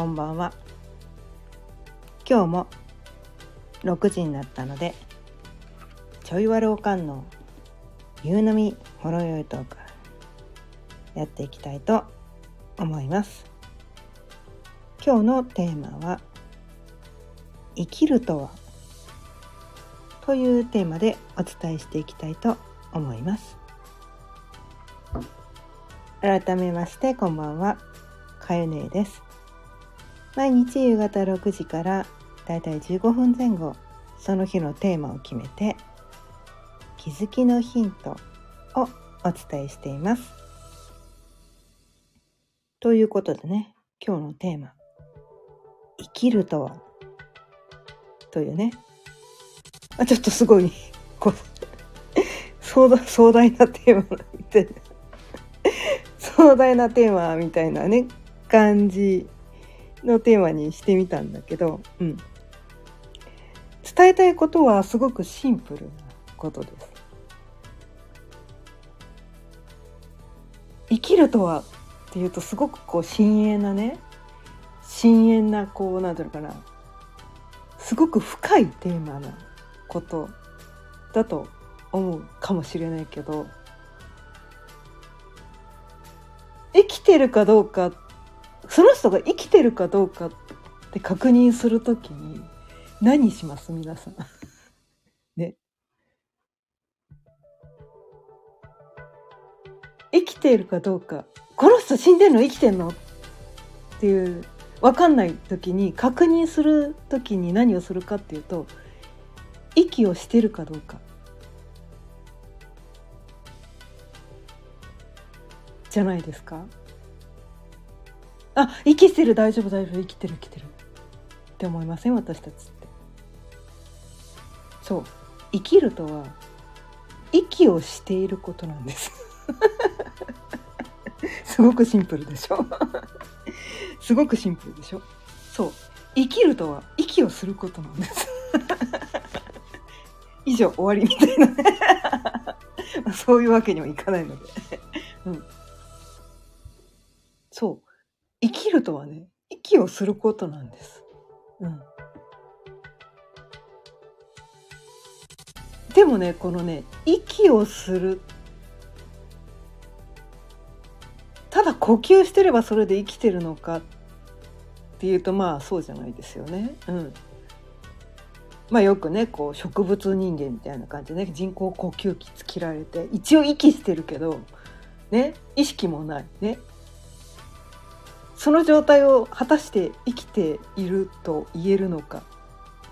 こんばんは。今日も6時になったのでちょいわるおかんの夕飲みほろよいトークやっていきたいと思います。今日のテーマは生きるとはというテーマでお伝えしていきたいと思います。改めましてこんばんは。かゆねです。毎日夕方6時からだいたい15分前後その日のテーマを決めて気づきのヒントをお伝えしています。ということでね今日のテーマ「生きるとは」というね。あちょっとすごいこう壮大壮大なテーマみたいな壮大なテーマみたいなね感じのテーマにしてみたんだけど、うん、伝えたいことはすごくシンプルなことです。生きるとはっていうとすごくこう深遠なね深遠なこうなんていうのかなすごく深いテーマなことだと思うかもしれないけど生きてるかどうかその人が生きてるかどうかって確認するときに何します？皆さん。ね。生きているかどうかこの人死んでんの生きてんのっていう分かんない時に確認する時に何をするかっていうと息をしてるかどうかじゃないですか？あ息してる。大丈夫大丈夫。生きてる生きてる。って思いません？私たちって。そう。生きるとは息をしていることなんです。すごくシンプルでしょ？すごくシンプルでしょ？そう。生きるとは息をすることなんです。以上終わりみたいな。ねそういうわけにもいかないので。うん。そう。生きるとはね息をすることなんです。うん、でもねこのね息をする。ただ呼吸してればそれで生きてるのかっていうとまあそうじゃないですよね。うん、まあよくねこう植物人間みたいな感じでね人工呼吸器つけられて一応息してるけどね意識もない。ね。その状態を果たして生きていると言えるのか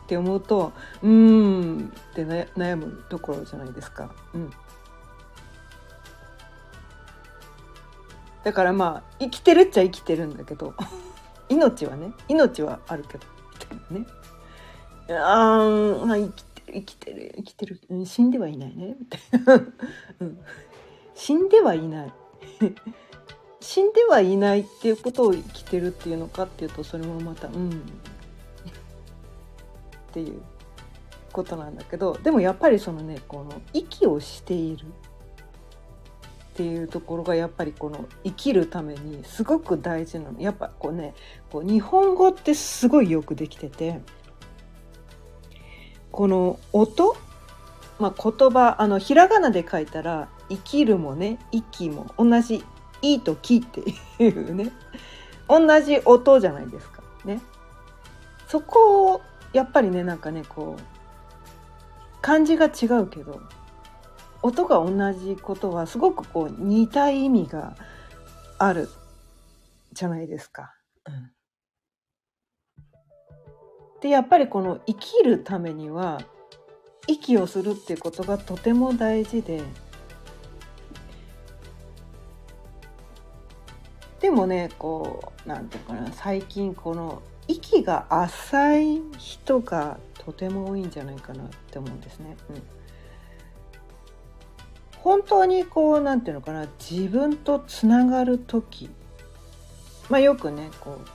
って思うとうーんって悩むところじゃないですか。うん、だからまあ生きてるっちゃ生きてるんだけど 命はね命はあるけどみたいなね。あ、まあ、生きてる生きてる生きてる、うん、死んではいないねみたいな、うん、死んではいない。死んではいないっていうことを生きてるっていうのかっていうとそれもまたうん。っていうことなんだけどでもやっぱりそのねこの息をしているっていうところがやっぱりこの生きるためにすごく大事なの。やっぱこうねこう日本語ってすごいよくできててこの音まあ、言葉あのひらがなで書いたら「生きる」もね「息」も同じ「い」と「き」っていうね同じ音じゃないですかね。そこをやっぱりねなんかねこう漢字が違うけど音が同じことはすごくこう似た意味があるじゃないですか。うん、でやっぱりこの生きるためには息をするっていうことがとても大事ででもねこうなんていうかな最近この息が浅い人がとても多いんじゃないかなって思うんですね。うん、本当にこうなんていうのかな自分とつながる時。まあよくねこう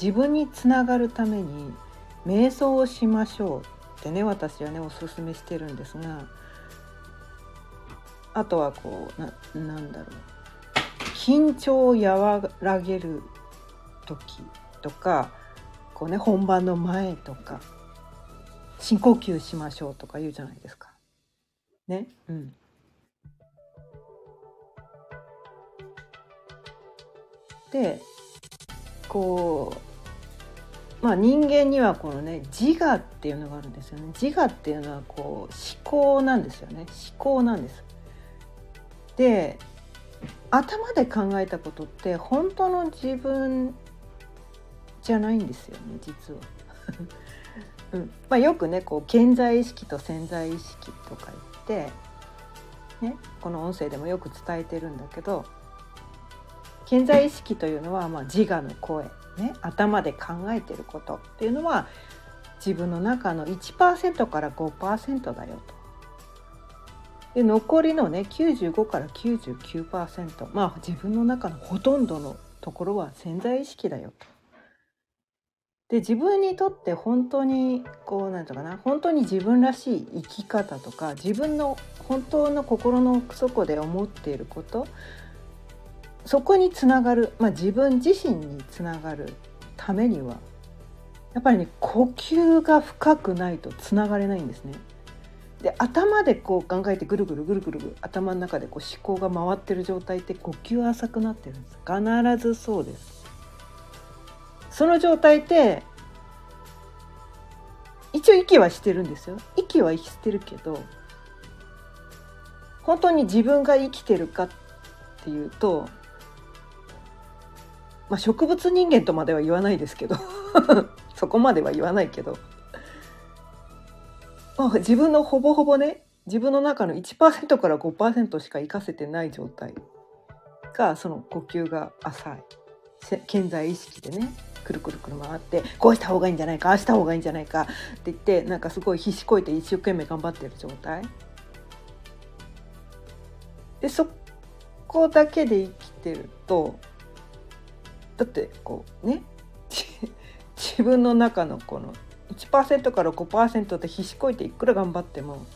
自分につながるために瞑想をしましょうってね私はねおすすめしてるんですがあとはこうななんだろう。緊張を和らげる時とかこうね本番の前とか深呼吸しましょうとか言うじゃないですか。ね？うん。でこうまあ人間にはこのね自我っていうのがあるんですよね。自我っていうのはこう思考なんですよね。思考なんです。で頭で考えたことって本当の自分じゃないんですよね実は。うんまあ、よくねこう健在意識と潜在意識とか言って、ね、この音声でもよく伝えてるんだけど健在意識というのは、まあ、自我の声、ね、頭で考えてることっていうのは自分の中の1%から5%だよと。で残りのね95から99%まあ自分の中のほとんどのところは潜在意識だよと。で自分にとって本当にこうなんていうかな本当に自分らしい生き方とか自分の本当の心の奥底で思っていることそこにつながる、まあ、自分自身につながるためにはやっぱりね呼吸が深くないとつながれないんですね。で頭でこう考えてぐるぐるぐるぐる頭の中でこう思考が回ってる状態って呼吸浅くなってるんです。必ずそうです。その状態って一応息はしてるんですよ。息はしてるけど本当に自分が生きてるかっていうとまあ植物人間とまでは言わないですけど そこまでは言わないけどまあ、自分のほぼほぼね自分の中の1%から5%しか活かせてない状態がその呼吸が浅い。健在意識でねくるくるくる回ってこうした方がいいんじゃないかああした方がいいんじゃないかって言ってなんかすごい必死こいて一生懸命頑張ってる状態。でそこだけで生きてるとだってこうね 自分の中のこの1%から5%で必死こいていくら頑張っても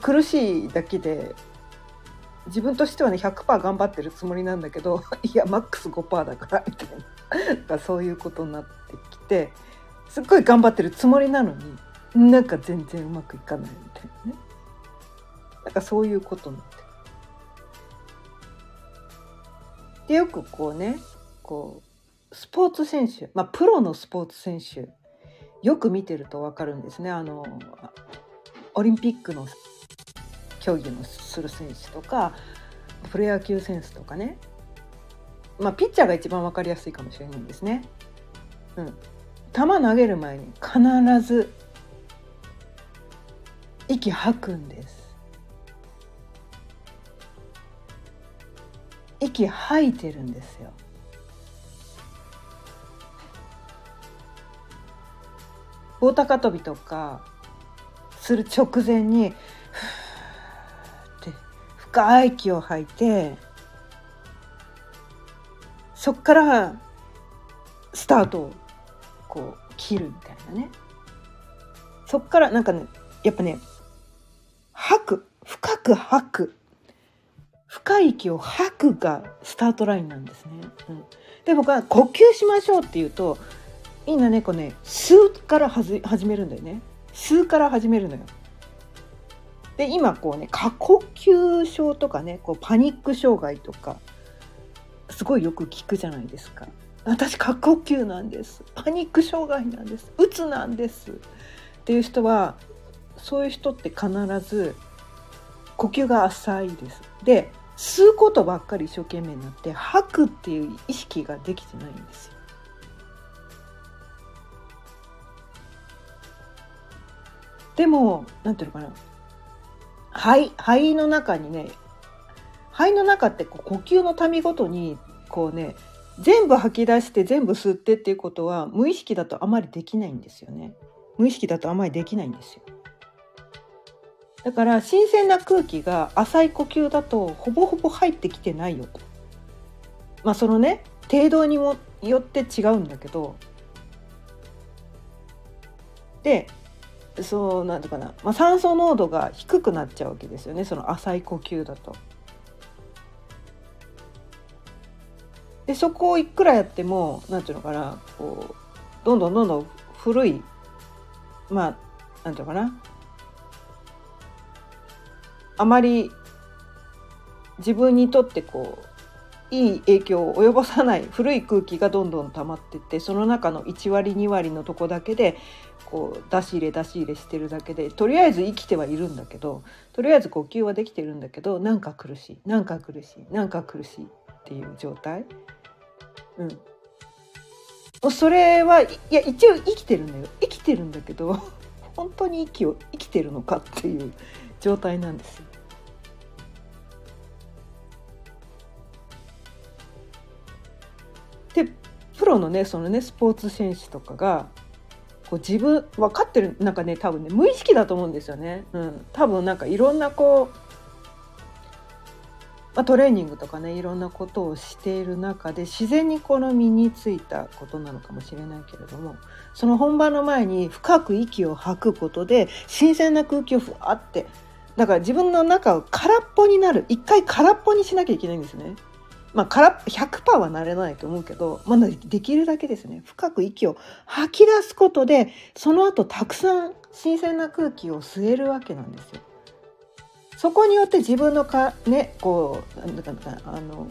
苦しいだけで自分としてはね100%頑張ってるつもりなんだけど いやマックス5%だからみたいな。そういうことになってきてすっごい頑張ってるつもりなのになんか全然うまくいかないみたいなね。なんかそういうことになって。でよくこうねこうスポーツ選手まあプロのスポーツ選手よく見てると分かるんですねあのオリンピックの競技のする選手とかプロ野球選手とかねまあピッチャーが一番分かりやすいかもしれないんですね。うん、球投げる前に必ず息吐くんです。息吐いてるんですよ。棒高跳びとかする直前にふって深い息を吐いてそっからスタートをこう切るみたいなねそっからなんかねやっぱね吐く深く吐く深い息を吐くがスタートラインなんですね。うん、で僕は呼吸しましょうって言うといいな猫ね吸うから始めるんだよね吸うから始めるのよ。で今こうね過呼吸症とかねこうパニック障害とかすごいよく聞くじゃないですか。私過呼吸なんですパニック障害なんですうつなんですっていう人はそういう人って必ず呼吸が浅いです。で吸うことばっかり一生懸命になって吐くっていう意識ができてないんですよ。でも何ていうのかな肺肺の中にね肺の中ってこう呼吸のたみごとにこうね全部吐き出して全部吸ってっていうことは無意識だとあまりできないんですよね。無意識だとあまりできないんですよ。だから新鮮な空気が浅い呼吸だとほぼほぼ入ってきてないよと。まあそのね程度にもよって違うんだけどでそうなんとかな、まあ、酸素濃度が低くなっちゃうわけですよね。その浅い呼吸だと。でそこをいくらやっても何て言うのかな。こうどんどんどんどん古いまあ何て言うのかな。あまり自分にとってこういい影響を及ぼさない古い空気がどんどん溜まってってその中の1割2割のとこだけでこう出し入れ出し入れしてるだけでとりあえず生きてはいるんだけどとりあえず呼吸はできてるんだけどなんか苦しいなんか苦しいなんか苦しいっていう状態。うん、それはいや一応生きてるんだよ生きてるんだけど 本当に息を生きてるのかっていう状態なんですよ。でプロのねそのねスポーツ選手とかがこう自分分かってるなんかね多分ね無意識だと思うんですよね。うん、多分なんかいろんなこうま、トレーニングとかねいろんなことをしている中で自然にこの身についたことなのかもしれないけれどもその本番の前に深く息を吐くことで新鮮な空気をふわってだから自分の中を空っぽになる一回空っぽにしなきゃいけないんですね。まあ、空100%はなれないと思うけど、まだできるだけですね深く息を吐き出すことでその後たくさん新鮮な空気を吸えるわけなんですよ。そこによって自分のかねこうなんだかあの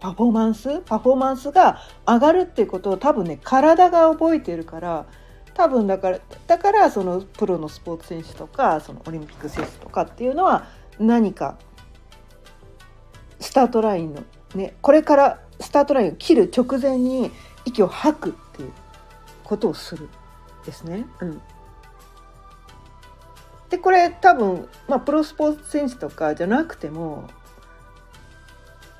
パフォーマンスパフォーマンスが上がるっていうことを多分ね体が覚えてるから多分だからだからそのプロのスポーツ選手とかそのオリンピック選手とかっていうのは何かスタートラインのねこれからスタートラインを切る直前に息を吐くっていうことをするですね。うん、でこれ多分、まあ、プロスポーツ選手とかじゃなくても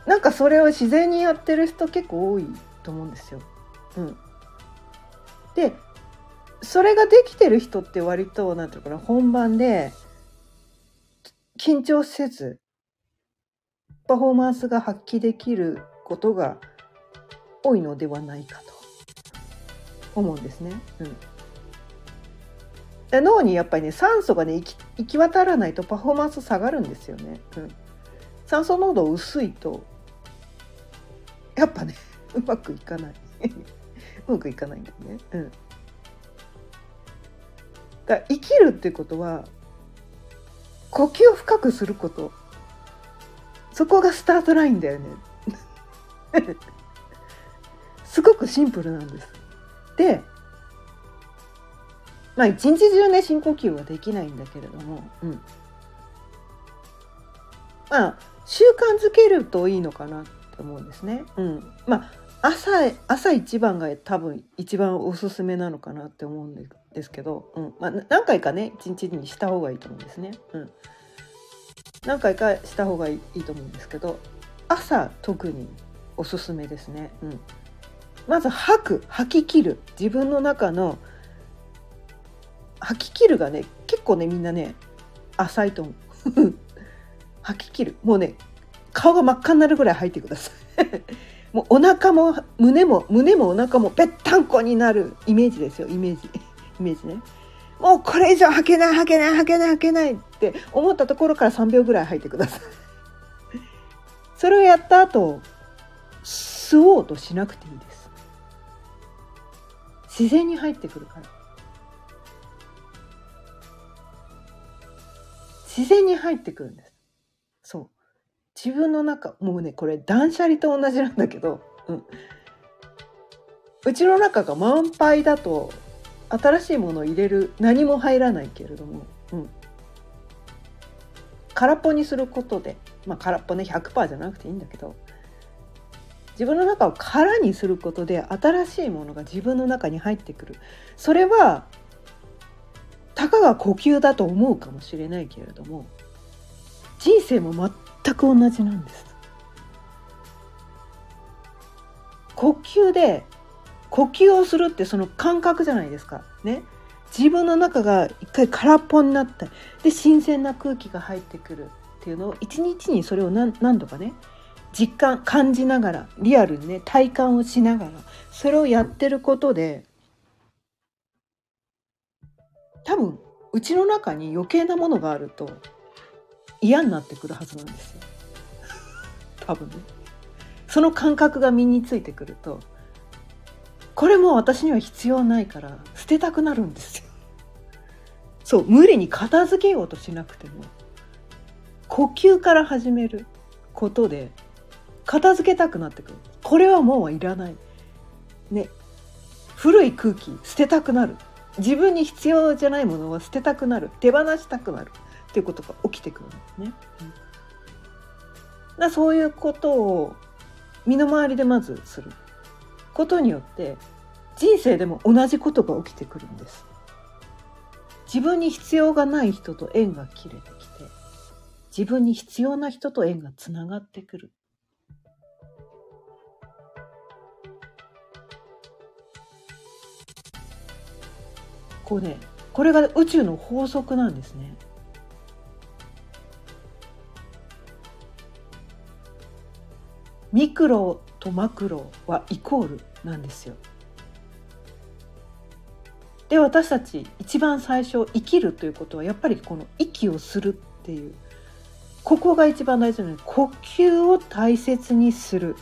なんかそれを自然にやってる人結構多いと思うんですよ。うん、でそれができてる人って割と何て言うかな本番で緊張せずパフォーマンスが発揮できることが多いのではないかと思うんですね。うん、脳にやっぱりね酸素がね行き行き渡らないとパフォーマンス下がるんですよね。うん、酸素濃度薄いとやっぱね うまくいかない うまくいかないんだよね。うん、だ生きるってことは呼吸を深くすることそこがスタートラインだよね。すごくシンプルなんです。でまあ一日中ね深呼吸はできないんだけれども、うん、まあ習慣づけるといいのかなと思うんですね。うん、まあ朝朝一番が多分一番おすすめなのかなって思うんですけど、うん。まあ、何回かね一日にした方がいいと思うんですね。うん。何回かした方がいいと思うんですけど朝特におすすめですね。うん、まず吐く吐き切る。自分の中の吐き切るがね結構ねみんなね浅いと思う。吐き切る。もうね顔が真っ赤になるぐらい吐いてください。もうお腹も胸も胸もお腹もぺったんこになるイメージですよ。イメージ。イメージね。もうこれ以上吐けない吐けない吐けない吐けない。って思ったところから3秒ぐらい吐いてください。それをやった後吸おうとしなくていいです。自然に入ってくるから。自然に入ってくるんです。そう。自分の中、もうね、これ断捨離と同じなんだけど、うん。うちの中が満杯だと新しいものを入れる何も入らないけれども、うん、空っぽにすることで、まあ、空っぽね100%じゃなくていいんだけど自分の中を空にすることで新しいものが自分の中に入ってくるそれはたかが呼吸だと思うかもしれないけれども人生も全く同じなんです。呼吸で呼吸をするってその感覚じゃないですか。ね。自分の中が一回空っぽになったで新鮮な空気が入ってくるっていうのを一日にそれを何度かね実感感じながらリアルにね体感をしながらそれをやってることで多分うちの中に余計なものがあると嫌になってくるはずなんですよ。多分ね。その感覚が身についてくるとこれも私には必要ないから捨てたくなるんですよ。そう無理に片付けようとしなくても呼吸から始めることで片付けたくなってくる。これはもういらない。ね。古い空気捨てたくなる。自分に必要じゃないものは捨てたくなる。手放したくなる。っていうことが起きてくるんですね。だそういうことを身の回りでまずする。ことによって人生でも同じことが起きてくるんです。自分に必要がない人と縁が切れてきて自分に必要な人と縁がつながってくる。こうねこれが宇宙の法則なんですね。ミクロとマクロはイコールなんですよ。で私たち一番最初生きるということはやっぱりこの息をするっていう。ここが一番大事なので呼吸を大切にする、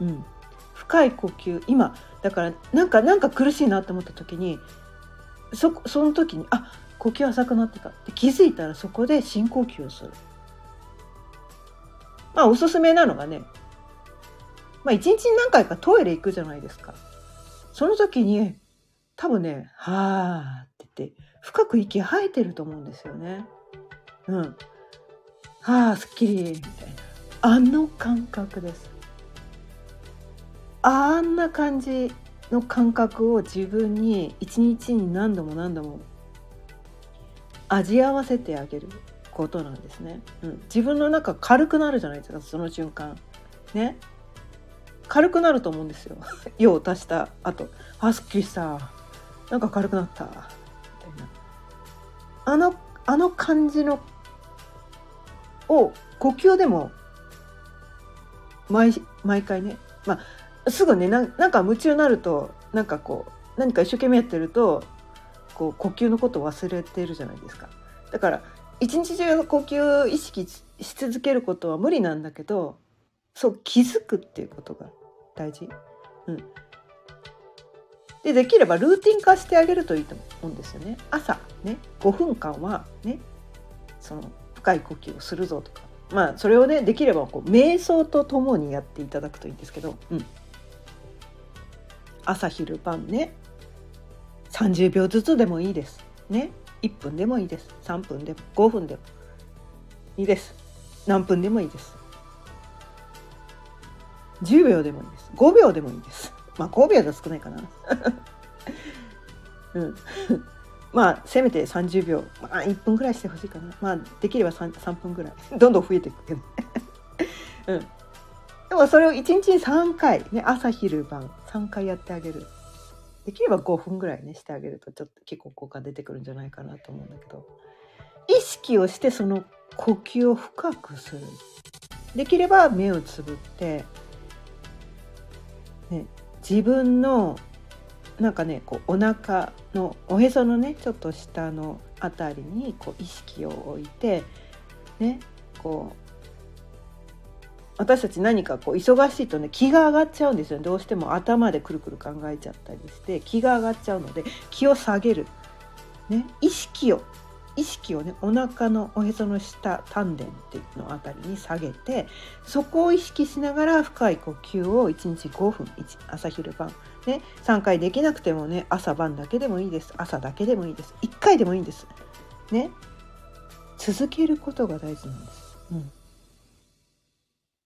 うん、深い呼吸。今だからなんかなんか苦しいなって思った時にそその時にあ呼吸浅くなってた。って気づいたらそこで深呼吸をする。まあおすすめなのがねまあ一日に何回かトイレ行くじゃないですか。その時に多分ね、はーって言って深く息吐いてると思うんですよね。うん。はあ、すっきりみたいな。あの感覚です。あんな感じの感覚を自分に一日に何度も何度も味合わせてあげることなんですね。うん、自分の中軽くなるじゃないですかその瞬間。ね。軽くなると思うんですよ 用を足した後あすっきりしたなんか軽くなった。みたいな。あのあの感じのを呼吸でも毎毎回ね。まあすぐねなんか夢中になるとなんかこう何か一生懸命やってるとこう呼吸のことを忘れてるじゃないですか。だから一日中呼吸意識し続けることは無理なんだけどそう気づくっていうことが大事。うん、でできればルーティン化してあげるといいと思うんですよね。朝ね5分間はねその深い呼吸をするぞとか。まあそれをねできればこう瞑想とともにやっていただくといいんですけど、うん、朝昼晩ね30秒ずつでもいいです。ね。1分でもいいです。3分でも5分でも。いいです。何分でもいいです。10秒でもいいです。5秒でもいいです。まあ5秒で少ないかな。うん。まあせめて30秒。まあ1分ぐらいしてほしいかな。まあできれば 3, 3分ぐらい。どんどん増えていくけどうん。でもそれを1日に3回、ね、朝昼晩3回やってあげる。できれば5分ぐらいねしてあげるとちょっと結構効果出てくるんじゃないかなと思うんだけど。意識をしてその呼吸を深くする。できれば目をつぶってね、自分のなんかねこうお腹のおへそのねちょっと下の辺りにこう意識を置いてねこう私たち何かこう忙しいとね気が上がっちゃうんですよどうしても頭でくるくる考えちゃったりして気が上がっちゃうので気を下げる、ね、意識を意識をねお腹のおへその下丹田っていうのあたりに下げてそこを意識しながら深い呼吸を1日5分朝昼晩ね3回できなくてもね朝晩だけでもいいです朝だけでもいいです1回でもいいんですね。続けることが大事なんです、うん、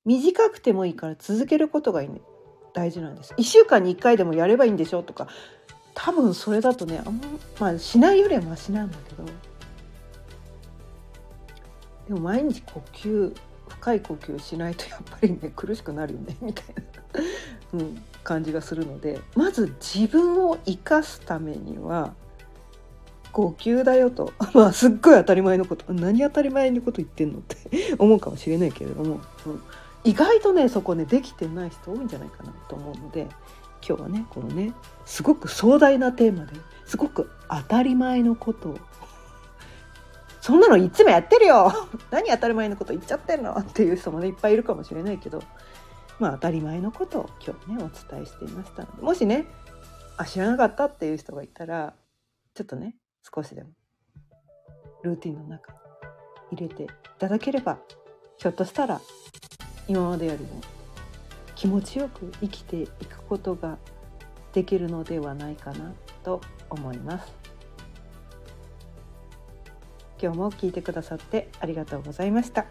短くてもいいから続けることが、大事なんです。1週間に1回でもやればいいんでしょとか多分それだとねあんま、まあ、しないよりはマシなんだけどでも毎日呼吸深い呼吸しないとやっぱりね苦しくなるよねみたいな、うん、感じがするのでまず自分を生かすためには呼吸だよと。まあすっごい当たり前のこと。何当たり前のこと言ってんのって 思うかもしれないけれども、うん、意外とねそこねできてない人多いんじゃないかなと思うので今日はねこのねすごく壮大なテーマですごく当たり前のことをそんなのいつもやってるよ。何当たり前のこと言っちゃってんのっていう人もねいっぱいいるかもしれないけど。まあ当たり前のことを今日ねお伝えしていましたので。もしねあ知らなかったっていう人がいたらちょっとね少しでもルーティンの中に入れていただければひょっとしたら今までよりも気持ちよく生きていくことができるのではないかなと思います。今日も聞いてくださってありがとうございました。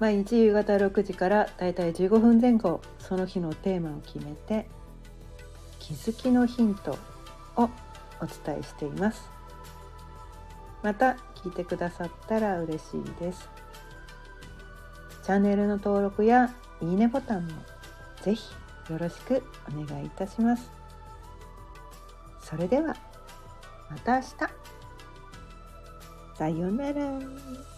毎日夕方6時からだいたい15分前後その日のテーマを決めて気づきのヒントをお伝えしています。また聞いてくださったら嬉しいです。チャンネルの登録やいいねボタンもぜひよろしくお願いいたします。それではまた明日。さようなら。